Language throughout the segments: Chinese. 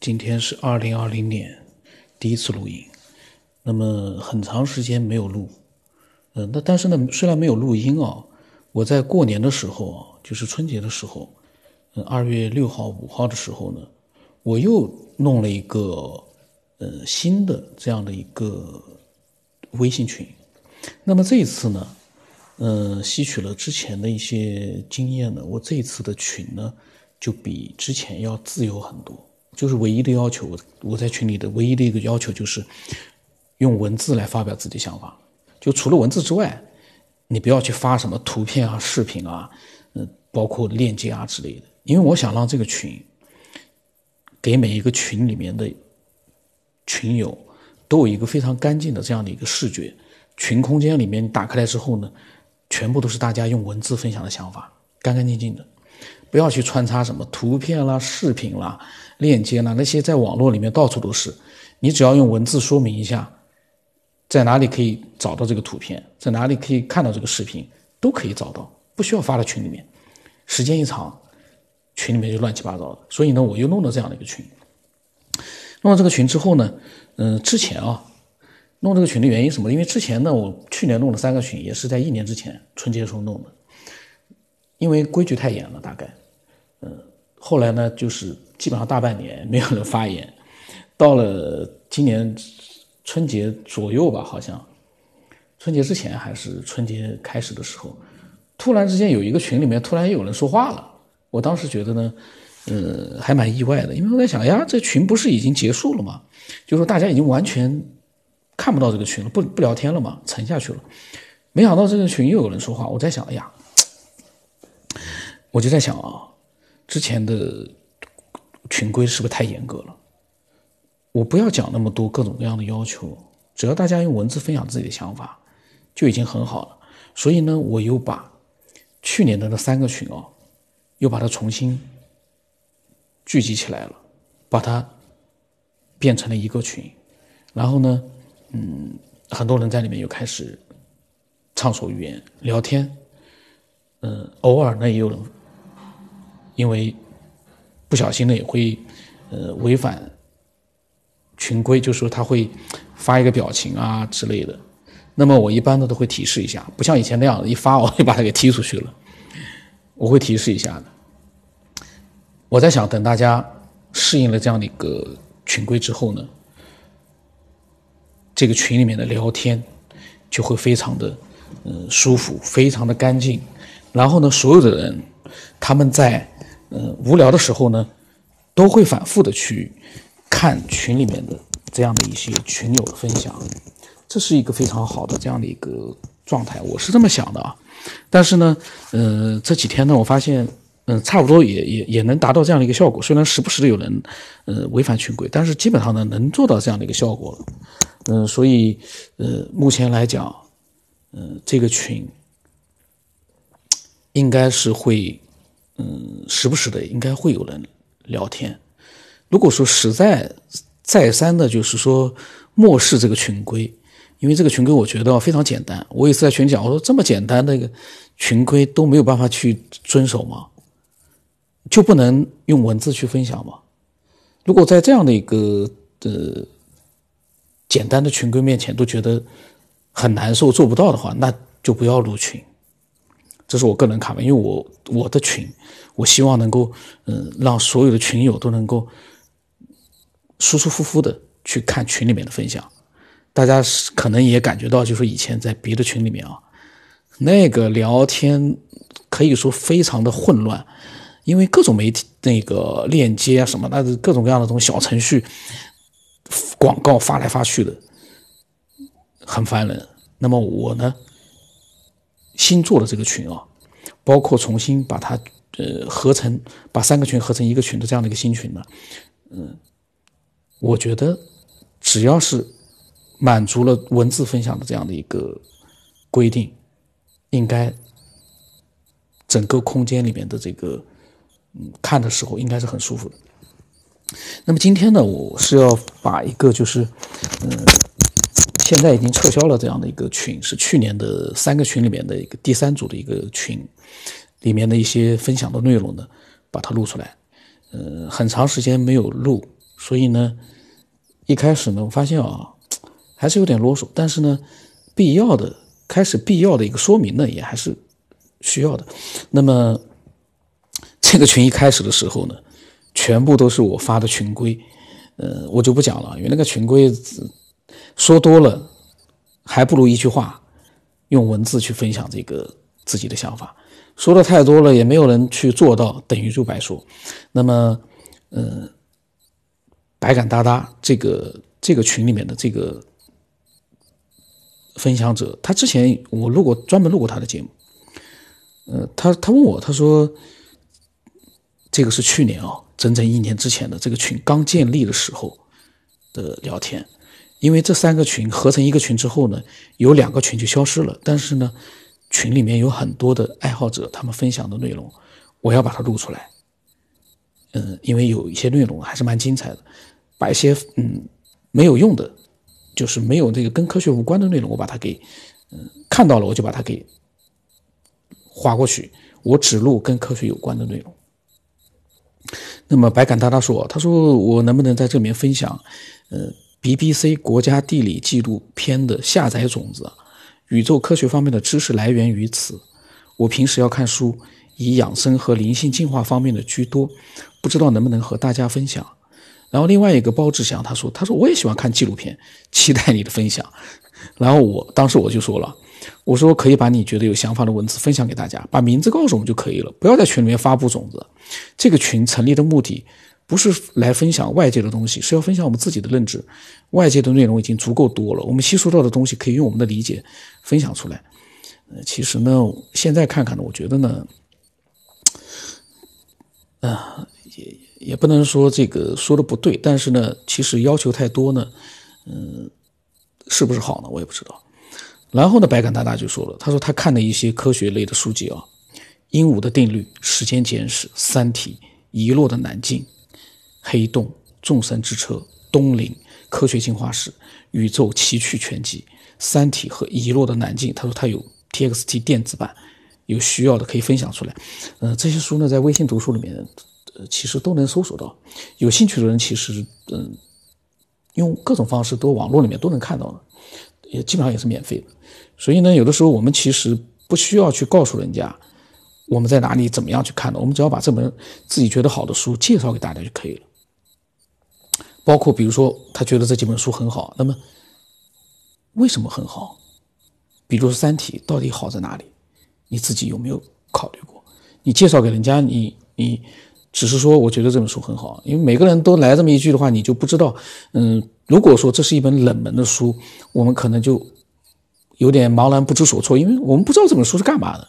今天是二零二零年第一次录音，那么很长时间没有录，嗯，那但是呢，虽然没有录音啊，我在过年的时候啊，就是春节的时候，嗯，二月六号、五号的时候呢，我又弄了一个呃新的这样的一个微信群，那么这一次呢，嗯，吸取了之前的一些经验呢，我这一次的群呢，就比之前要自由很多。就是唯一的要求，我在群里的唯一的一个要求就是用文字来发表自己想法。就除了文字之外，你不要去发什么图片啊、视频啊，嗯，包括链接啊之类的。因为我想让这个群给每一个群里面的群友都有一个非常干净的这样的一个视觉。群空间里面打开来之后呢，全部都是大家用文字分享的想法，干干净净的。不要去穿插什么图片啦、视频啦、链接呢，那些在网络里面到处都是。你只要用文字说明一下，在哪里可以找到这个图片，在哪里可以看到这个视频，都可以找到，不需要发到群里面。时间一长，群里面就乱七八糟的。所以呢，我又弄了这样的一个群。弄了这个群之后呢，嗯，之前啊，弄这个群的原因什么？因为之前呢，我去年弄了三个群，也是在一年之前春节的时候弄的。因为规矩太严了，大概，嗯，后来呢，就是基本上大半年没有人发言，到了今年春节左右吧，好像春节之前还是春节开始的时候，突然之间有一个群里面突然有人说话了，我当时觉得呢，呃，还蛮意外的，因为我在想哎呀，这群不是已经结束了吗？就说大家已经完全看不到这个群了，不不聊天了嘛，沉下去了，没想到这个群又有人说话，我在想，哎呀。我就在想啊，之前的群规是不是太严格了？我不要讲那么多各种各样的要求，只要大家用文字分享自己的想法，就已经很好了。所以呢，我又把去年的那三个群哦，又把它重新聚集起来了，把它变成了一个群。然后呢，嗯，很多人在里面又开始畅所欲言聊天，嗯，偶尔呢也有人。因为不小心呢，也会呃违反群规，就是说他会发一个表情啊之类的。那么我一般呢都会提示一下，不像以前那样一发我就把他给踢出去了。我会提示一下的。我在想，等大家适应了这样的一个群规之后呢，这个群里面的聊天就会非常的嗯舒服，非常的干净。然后呢，所有的人他们在嗯，无聊的时候呢，都会反复的去看群里面的这样的一些群友的分享，这是一个非常好的这样的一个状态，我是这么想的啊。但是呢，呃，这几天呢，我发现，嗯，差不多也也也能达到这样的一个效果。虽然时不时的有人，呃，违反群规，但是基本上呢，能做到这样的一个效果了。嗯，所以，呃，目前来讲，嗯，这个群应该是会。嗯，时不时的应该会有人聊天。如果说实在再三的，就是说漠视这个群规，因为这个群规我觉得非常简单。我也是在群讲，我说这么简单的一个群规都没有办法去遵守吗？就不能用文字去分享吗？如果在这样的一个呃简单的群规面前都觉得很难受、做不到的话，那就不要入群。这是我个人看法，因为我我的群，我希望能够，嗯，让所有的群友都能够舒舒服服的去看群里面的分享。大家可能也感觉到，就是以前在别的群里面啊，那个聊天可以说非常的混乱，因为各种媒体那个链接啊什么，那是各种各样的这种小程序广告发来发去的，很烦人。那么我呢？新做的这个群啊，包括重新把它呃合成，把三个群合成一个群的这样的一个新群呢，嗯，我觉得只要是满足了文字分享的这样的一个规定，应该整个空间里面的这个嗯看的时候应该是很舒服的。那么今天呢，我是要把一个就是嗯。现在已经撤销了这样的一个群，是去年的三个群里面的一个第三组的一个群，里面的一些分享的内容呢，把它录出来。呃，很长时间没有录，所以呢，一开始呢，我发现啊，还是有点啰嗦，但是呢，必要的开始必要的一个说明呢，也还是需要的。那么这个群一开始的时候呢，全部都是我发的群规，呃，我就不讲了，因为那个群规说多了，还不如一句话，用文字去分享这个自己的想法。说的太多了，也没有人去做到，等于就白说。那么，嗯，百感哒哒这个这个群里面的这个分享者，他之前我录过专门录过他的节目，呃，他他问我，他说，这个是去年啊，整整一年之前的这个群刚建立的时候的聊天，因为这三个群合成一个群之后呢，有两个群就消失了，但是呢。群里面有很多的爱好者，他们分享的内容，我要把它录出来。嗯，因为有一些内容还是蛮精彩的，把一些嗯没有用的，就是没有这个跟科学无关的内容，我把它给嗯看到了，我就把它给划过去，我只录跟科学有关的内容。那么白杆大大说，他说我能不能在这里面分享，呃，BBC 国家地理纪录片的下载种子？宇宙科学方面的知识来源于此。我平时要看书，以养生和灵性进化方面的居多，不知道能不能和大家分享。然后另外一个包志祥他说：“他说我也喜欢看纪录片，期待你的分享。”然后我当时我就说了：“我说可以把你觉得有想法的文字分享给大家，把名字告诉我们就可以了，不要在群里面发布种子。这个群成立的目的。”不是来分享外界的东西，是要分享我们自己的认知。外界的内容已经足够多了，我们吸收到的东西可以用我们的理解分享出来。呃，其实呢，现在看看呢，我觉得呢，啊，也也不能说这个说的不对，但是呢，其实要求太多呢，嗯，是不是好呢？我也不知道。然后呢，白杆大大就说了，他说他看的一些科学类的书籍啊，《鹦鹉的定律》《时间简史》《三体》《遗落的南境》。黑洞、众神之车、东陵、科学进化史、宇宙奇趣全集、三体和遗落的南境。他说他有 TXT 电子版，有需要的可以分享出来。嗯，这些书呢，在微信读书里面，呃，其实都能搜索到。有兴趣的人，其实嗯，用各种方式都网络里面都能看到的，也基本上也是免费的。所以呢，有的时候我们其实不需要去告诉人家我们在哪里怎么样去看的，我们只要把这本自己觉得好的书介绍给大家就可以了。包括比如说，他觉得这几本书很好，那么为什么很好？比如《三体》到底好在哪里？你自己有没有考虑过？你介绍给人家，你你只是说我觉得这本书很好，因为每个人都来这么一句的话，你就不知道。嗯，如果说这是一本冷门的书，我们可能就有点茫然不知所措，因为我们不知道这本书是干嘛的。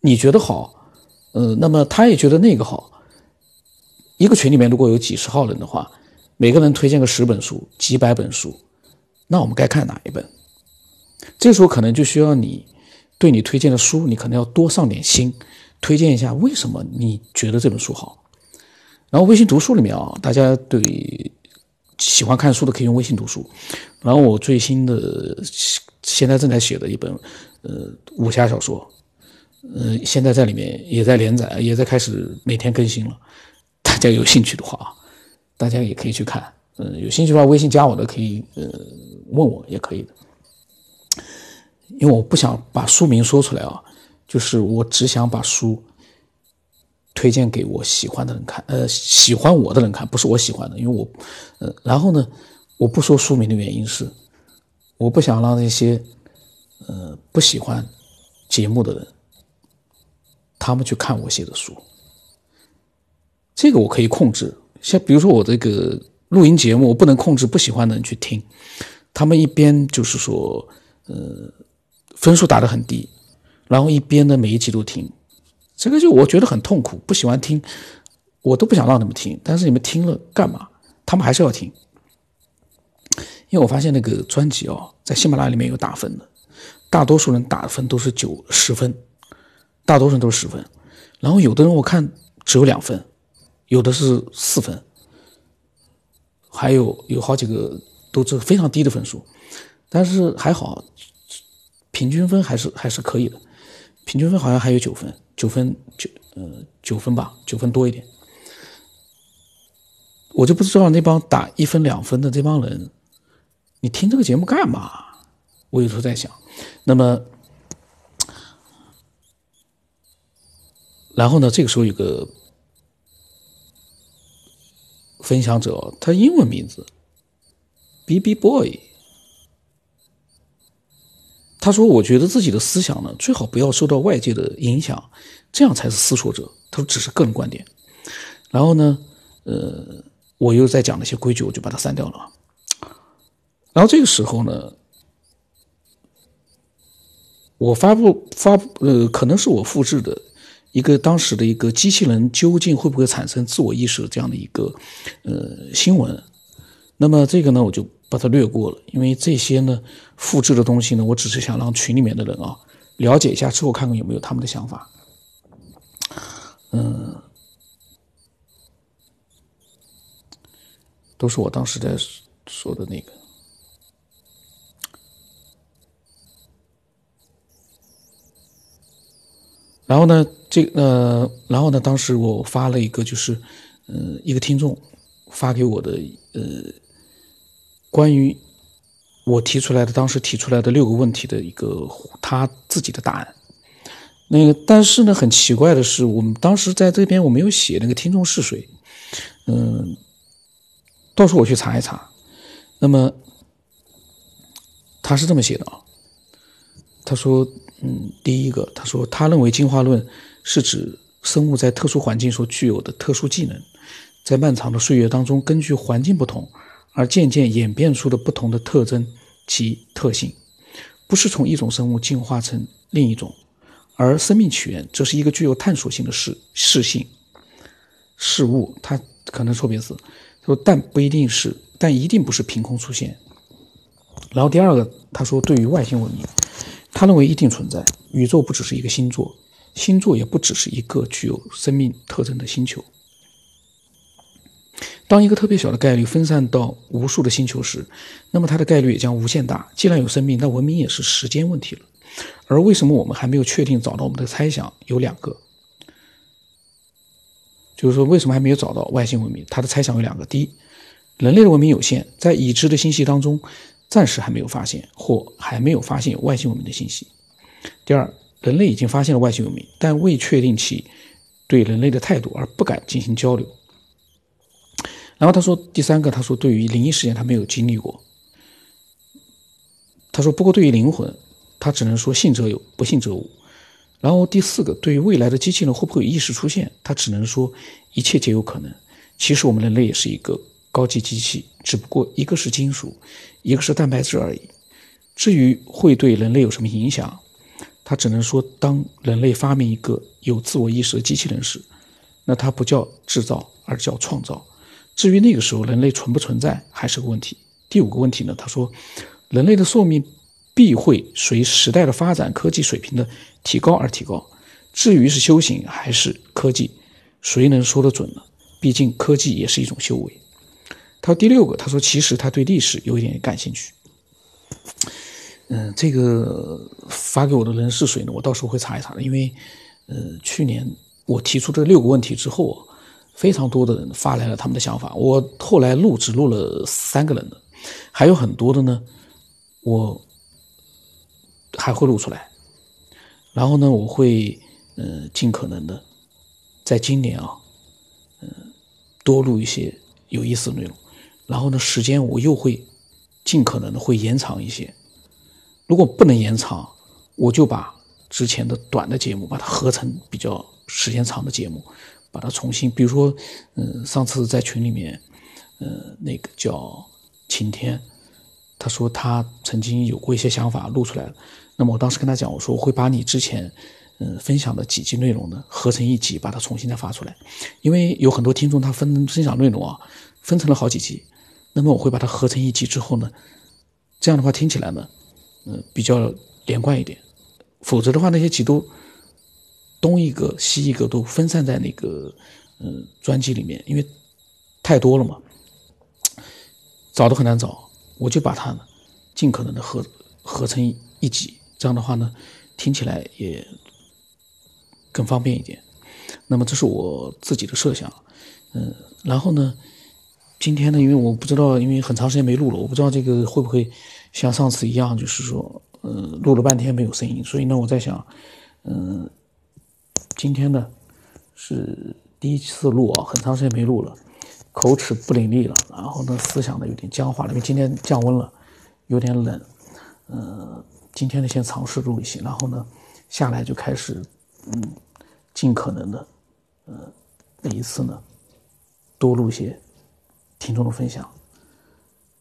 你觉得好，嗯，那么他也觉得那个好。一个群里面如果有几十号人的话。每个人推荐个十本书、几百本书，那我们该看哪一本？这时候可能就需要你对你推荐的书，你可能要多上点心，推荐一下为什么你觉得这本书好。然后微信读书里面啊，大家对喜欢看书的可以用微信读书。然后我最新的现在正在写的一本呃武侠小说，呃现在在里面也在连载，也在开始每天更新了。大家有兴趣的话啊。大家也可以去看，嗯，有兴趣的话，微信加我的可以，呃，问我也可以的，因为我不想把书名说出来啊，就是我只想把书推荐给我喜欢的人看，呃，喜欢我的人看，不是我喜欢的，因为我，呃，然后呢，我不说书名的原因是，我不想让那些，呃，不喜欢节目的人，他们去看我写的书，这个我可以控制。像比如说我这个录音节目，我不能控制不喜欢的人去听，他们一边就是说，呃，分数打得很低，然后一边呢每一集都听，这个就我觉得很痛苦，不喜欢听，我都不想让你们听，但是你们听了干嘛？他们还是要听，因为我发现那个专辑哦，在喜马拉雅里面有打分的，大多数人打分都是九十分，大多数人都是十分，然后有的人我看只有两分。有的是四分，还有有好几个都是非常低的分数，但是还好，平均分还是还是可以的，平均分好像还有九分，九分九呃九分吧，九分多一点。我就不知道那帮打一分两分的这帮人，你听这个节目干嘛？我有时候在想，那么，然后呢，这个时候有个分享者，他英文名字 B B Boy，他说：“我觉得自己的思想呢，最好不要受到外界的影响，这样才是思索者。”他说：“只是个人观点。”然后呢，呃。我又在讲那些规矩，我就把它删掉了。然后这个时候呢，我发布发呃，可能是我复制的一个当时的一个机器人究竟会不会产生自我意识这样的一个呃新闻。那么这个呢，我就把它略过了，因为这些呢复制的东西呢，我只是想让群里面的人啊了解一下之后，看看有没有他们的想法。嗯。都是我当时在说的那个，然后呢，这呃，然后呢，当时我发了一个，就是，呃，一个听众发给我的，呃，关于我提出来的当时提出来的六个问题的一个他自己的答案。那个，但是呢，很奇怪的是，我们当时在这边我没有写那个听众是谁，嗯。到时候我去查一查，那么他是这么写的啊，他说，嗯，第一个，他说他认为进化论是指生物在特殊环境所具有的特殊技能，在漫长的岁月当中，根据环境不同而渐渐演变出的不同的特征及特性，不是从一种生物进化成另一种，而生命起源则是一个具有探索性的事事性事物，它可能错别字。说，但不一定是，但一定不是凭空出现。然后第二个，他说，对于外星文明，他认为一定存在。宇宙不只是一个星座，星座也不只是一个具有生命特征的星球。当一个特别小的概率分散到无数的星球时，那么它的概率也将无限大。既然有生命，那文明也是时间问题了。而为什么我们还没有确定找到我们的猜想？有两个。就是说，为什么还没有找到外星文明？他的猜想有两个：第一，人类的文明有限，在已知的信息当中，暂时还没有发现或还没有发现有外星文明的信息；第二，人类已经发现了外星文明，但未确定其对人类的态度，而不敢进行交流。然后他说，第三个，他说对于灵异事件他没有经历过。他说，不过对于灵魂，他只能说信则有，不信则无。然后第四个，对于未来的机器人会不会有意识出现，他只能说一切皆有可能。其实我们人类也是一个高级机器，只不过一个是金属，一个是蛋白质而已。至于会对人类有什么影响，他只能说，当人类发明一个有自我意识的机器人时，那它不叫制造，而叫创造。至于那个时候人类存不存在，还是个问题。第五个问题呢？他说，人类的寿命。必会随时代的发展、科技水平的提高而提高。至于是修行还是科技，谁能说得准呢？毕竟科技也是一种修为。他说第六个，他说其实他对历史有一点感兴趣。嗯，这个发给我的人是谁呢？我到时候会查一查的。因为，呃，去年我提出这六个问题之后，非常多的人发来了他们的想法。我后来录只录了三个人的，还有很多的呢，我。还会录出来，然后呢，我会嗯尽可能的在今年啊，嗯多录一些有意思的内容，然后呢，时间我又会尽可能的会延长一些。如果不能延长，我就把之前的短的节目把它合成比较时间长的节目，把它重新，比如说嗯上次在群里面，嗯那个叫晴天，他说他曾经有过一些想法录出来了。那么我当时跟他讲，我说我会把你之前，嗯，分享的几集内容呢合成一集，把它重新再发出来，因为有很多听众他分分享内容啊，分成了好几集，那么我会把它合成一集之后呢，这样的话听起来呢，嗯，比较连贯一点，否则的话那些集都东一个西一个都分散在那个嗯专辑里面，因为太多了嘛，找都很难找，我就把它尽可能的合合成一集。这样的话呢，听起来也更方便一点。那么这是我自己的设想，嗯，然后呢，今天呢，因为我不知道，因为很长时间没录了，我不知道这个会不会像上次一样，就是说，呃，录了半天没有声音。所以呢，我在想，嗯，今天呢是第一次录啊，很长时间没录了，口齿不伶俐了，然后呢，思想呢有点僵化了，因为今天降温了，有点冷。呃，今天呢先尝试录一些，然后呢下来就开始，嗯，尽可能的，呃，每一次呢多录些。听众的分享，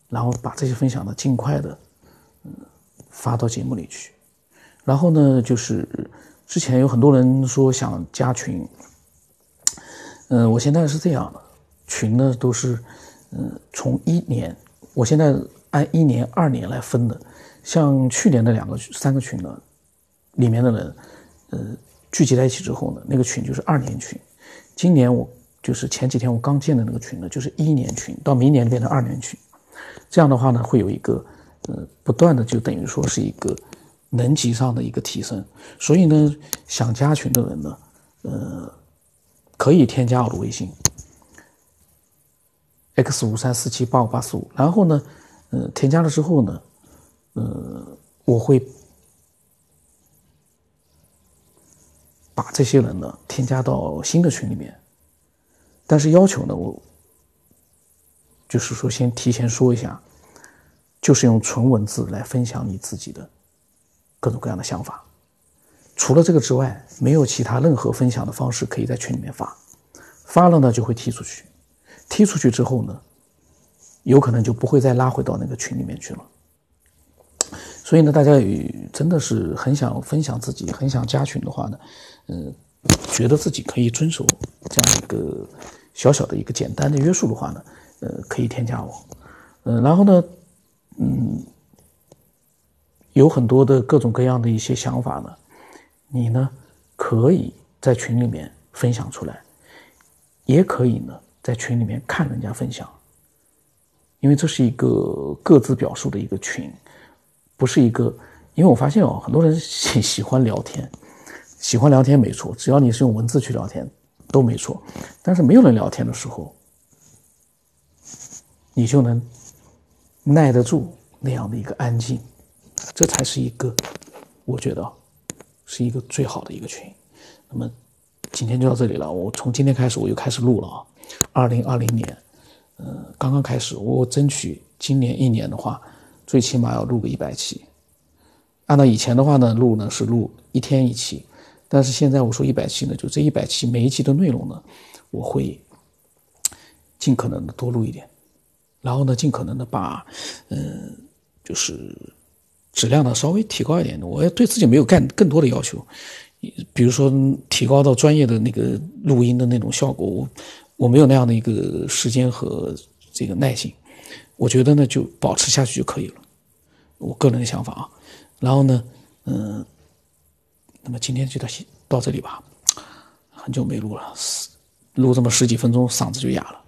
然后把这些分享呢尽快的嗯发到节目里去。然后呢，就是之前有很多人说想加群，嗯，我现在是这样的，群呢都是嗯从一年，我现在按一年、二年来分的。像去年的两个、三个群呢，里面的人呃聚集在一起之后呢，那个群就是二年群。今年我。就是前几天我刚建的那个群呢，就是一年群，到明年变成二年群，这样的话呢，会有一个呃不断的就等于说是一个能级上的一个提升。所以呢，想加群的人呢，呃，可以添加我的微信 x 五三四七八五八四五，然后呢，呃，添加了之后呢，呃，我会把这些人呢添加到新的群里面。但是要求呢，我就是说先提前说一下，就是用纯文字来分享你自己的各种各样的想法。除了这个之外，没有其他任何分享的方式可以在群里面发。发了呢，就会踢出去。踢出去之后呢，有可能就不会再拉回到那个群里面去了。所以呢，大家也真的是很想分享自己，很想加群的话呢，嗯，觉得自己可以遵守这样一个。小小的一个简单的约束的话呢，呃，可以添加我，嗯，然后呢，嗯，有很多的各种各样的一些想法呢，你呢可以在群里面分享出来，也可以呢在群里面看人家分享，因为这是一个各自表述的一个群，不是一个，因为我发现哦，很多人喜喜欢聊天，喜欢聊天没错，只要你是用文字去聊天。都没错，但是没有人聊天的时候，你就能耐得住那样的一个安静，这才是一个，我觉得是一个最好的一个群。那么今天就到这里了，我从今天开始我又开始录了啊。二零二零年，嗯，刚刚开始，我争取今年一年的话，最起码要录个一百期。按照以前的话呢，录呢是录一天一期。但是现在我说一百期呢，就这一百期每一期的内容呢，我会尽可能的多录一点，然后呢，尽可能的把，嗯，就是质量呢稍微提高一点。我也对自己没有干更多的要求，比如说提高到专业的那个录音的那种效果，我我没有那样的一个时间和这个耐心。我觉得呢，就保持下去就可以了，我个人的想法啊。然后呢，嗯。那么今天就到到这里吧，很久没录了，录这么十几分钟，嗓子就哑了。